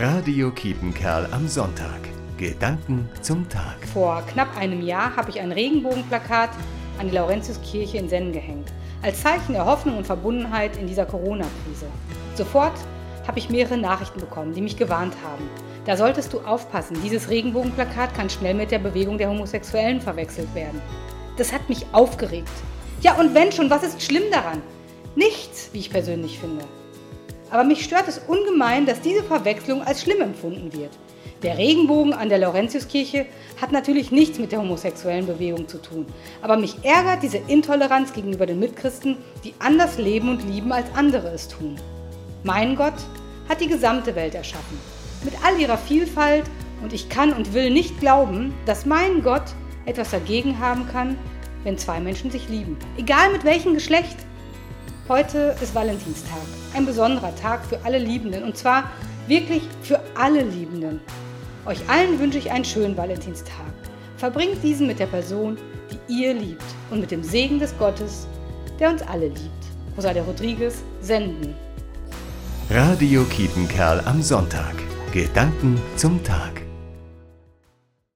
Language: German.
Radio Kiepenkerl am Sonntag. Gedanken zum Tag. Vor knapp einem Jahr habe ich ein Regenbogenplakat an die Laurentiuskirche in Sennen gehängt, als Zeichen der Hoffnung und Verbundenheit in dieser Corona-Krise. Sofort habe ich mehrere Nachrichten bekommen, die mich gewarnt haben. Da solltest du aufpassen, dieses Regenbogenplakat kann schnell mit der Bewegung der Homosexuellen verwechselt werden. Das hat mich aufgeregt. Ja, und wenn schon, was ist schlimm daran? Nichts, wie ich persönlich finde. Aber mich stört es ungemein, dass diese Verwechslung als schlimm empfunden wird. Der Regenbogen an der Laurentiuskirche hat natürlich nichts mit der homosexuellen Bewegung zu tun. Aber mich ärgert diese Intoleranz gegenüber den Mitchristen, die anders leben und lieben, als andere es tun. Mein Gott hat die gesamte Welt erschaffen. Mit all ihrer Vielfalt und ich kann und will nicht glauben, dass mein Gott etwas dagegen haben kann, wenn zwei Menschen sich lieben. Egal mit welchem Geschlecht. Heute ist Valentinstag, ein besonderer Tag für alle Liebenden und zwar wirklich für alle Liebenden. Euch allen wünsche ich einen schönen Valentinstag. Verbringt diesen mit der Person, die ihr liebt und mit dem Segen des Gottes, der uns alle liebt. Rosalia Rodriguez, Senden. Radio Kiepenkerl am Sonntag. Gedanken zum Tag.